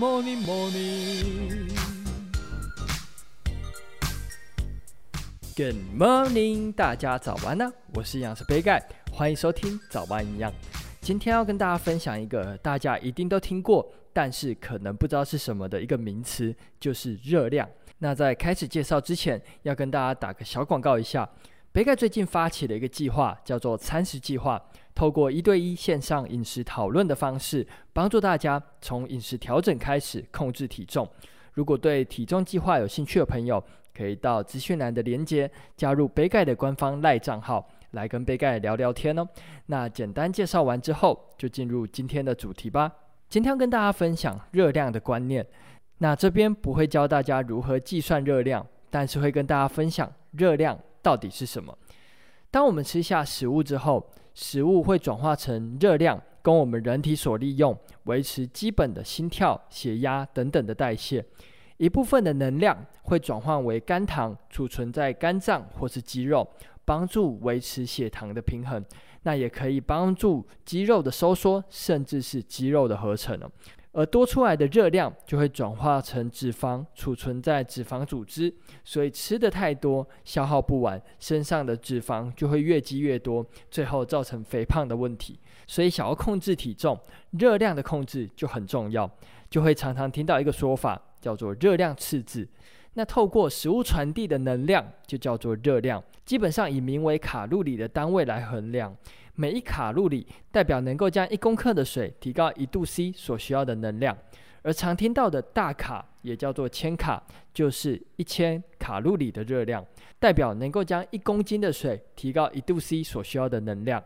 morning, morning. Good morning，大家早安呢、我是营养师杯盖，欢迎收听早安营养。今天要跟大家分享一个大家一定都听过，但是可能不知道是什么的一个名词，就是热量。那在开始介绍之前，要跟大家打个小广告一下。杯盖最近发起了一个计划，叫做餐食计划，透过一对一线上饮食讨论的方式，帮助大家从饮食调整开始控制体重。如果对体重计划有兴趣的朋友，可以到资讯栏的连接加入杯盖的官方赖账号，来跟杯盖聊聊天哦。那简单介绍完之后，就进入今天的主题吧。今天要跟大家分享热量的观念。那这边不会教大家如何计算热量，但是会跟大家分享热量到底是什么。当我们吃下食物之后，食物会转化成热量，供我们人体所利用，维持基本的心跳、血压等等的代谢。一部分的能量会转换为肝糖，储存在肝脏或是肌肉，帮助维持血糖的平衡。那也可以帮助肌肉的收缩，甚至是肌肉的合成哦。而多出来的热量就会转化成脂肪，储存在脂肪组织，所以吃得太多，消耗不完，身上的脂肪就会越积越多，最后造成肥胖的问题。所以想要控制体重，热量的控制就很重要，就会常常听到一个说法，叫做热量赤字。那透过食物传递的能量就叫做热量，基本上以名为卡路里的单位来衡量。每一卡路里代表能够将一公克的水提高一度 C 所需要的能量，而常听到的大卡也叫做千卡，就是一千卡路里的热量，代表能够将一公斤的水提高一度 C 所需要的能量。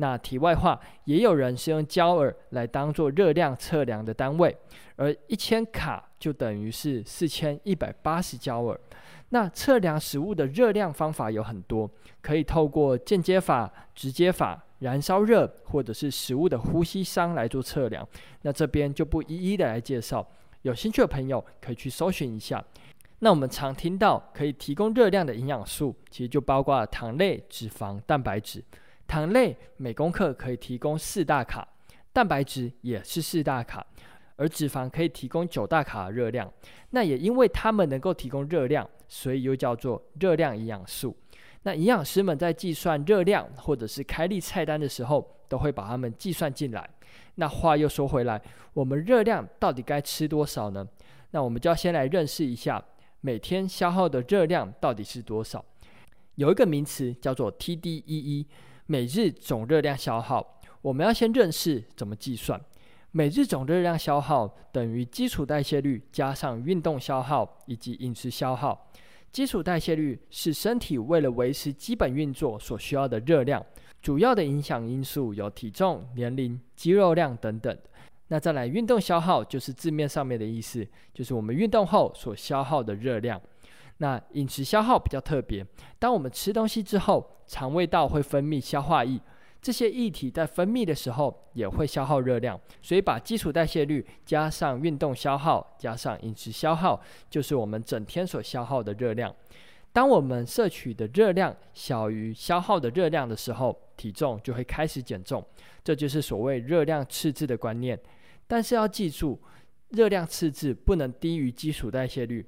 那题外话，也有人是用焦耳来当做热量测量的单位，而一千卡就等于是四千一百八十焦耳。那测量食物的热量方法有很多，可以透过间接法、直接法。燃烧热或者是食物的呼吸商来做测量，那这边就不一一的来介绍。有兴趣的朋友可以去搜寻一下。那我们常听到可以提供热量的营养素，其实就包括糖类、脂肪、蛋白质。糖类每公克可以提供四大卡，蛋白质也是四大卡，而脂肪可以提供九大卡的热量。那也因为它们能够提供热量，所以又叫做热量营养素。那营养师们在计算热量或者是开立菜单的时候，都会把它们计算进来。那话又说回来，我们热量到底该吃多少呢？那我们就要先来认识一下每天消耗的热量到底是多少。有一个名词叫做 TDEE，每日总热量消耗。我们要先认识怎么计算。每日总热量消耗等于基础代谢率加上运动消耗以及饮食消耗。基础代谢率是身体为了维持基本运作所需要的热量，主要的影响因素有体重、年龄、肌肉量等等。那再来运动消耗，就是字面上面的意思，就是我们运动后所消耗的热量。那饮食消耗比较特别，当我们吃东西之后，肠胃道会分泌消化液。这些液体在分泌的时候也会消耗热量，所以把基础代谢率加上运动消耗加上饮食消耗，就是我们整天所消耗的热量。当我们摄取的热量小于消耗的热量的时候，体重就会开始减重，这就是所谓热量赤字的观念。但是要记住，热量赤字不能低于基础代谢率。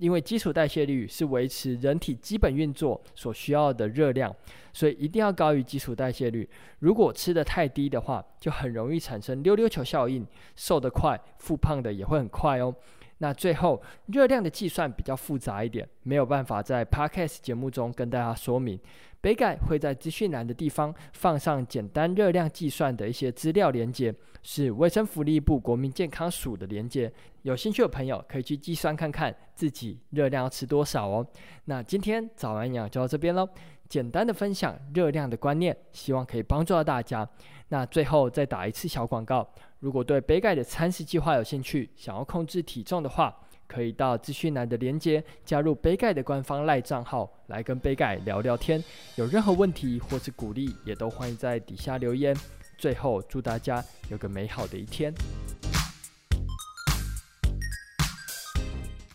因为基础代谢率是维持人体基本运作所需要的热量，所以一定要高于基础代谢率。如果吃得太低的话，就很容易产生溜溜球效应，瘦得快，复胖的也会很快哦。那最后热量的计算比较复杂一点，没有办法在 Podcast 节目中跟大家说明。北改会在资讯栏的地方放上简单热量计算的一些资料连接，是卫生福利部国民健康署的连接。有兴趣的朋友可以去计算看看自己热量要吃多少哦。那今天早安营养就到这边喽，简单的分享热量的观念，希望可以帮助到大家。那最后再打一次小广告，如果对杯盖的餐食计划有兴趣，想要控制体重的话，可以到资讯栏的连接，加入杯盖的官方赖账号，来跟杯盖聊聊天。有任何问题或是鼓励，也都欢迎在底下留言。最后，祝大家有个美好的一天。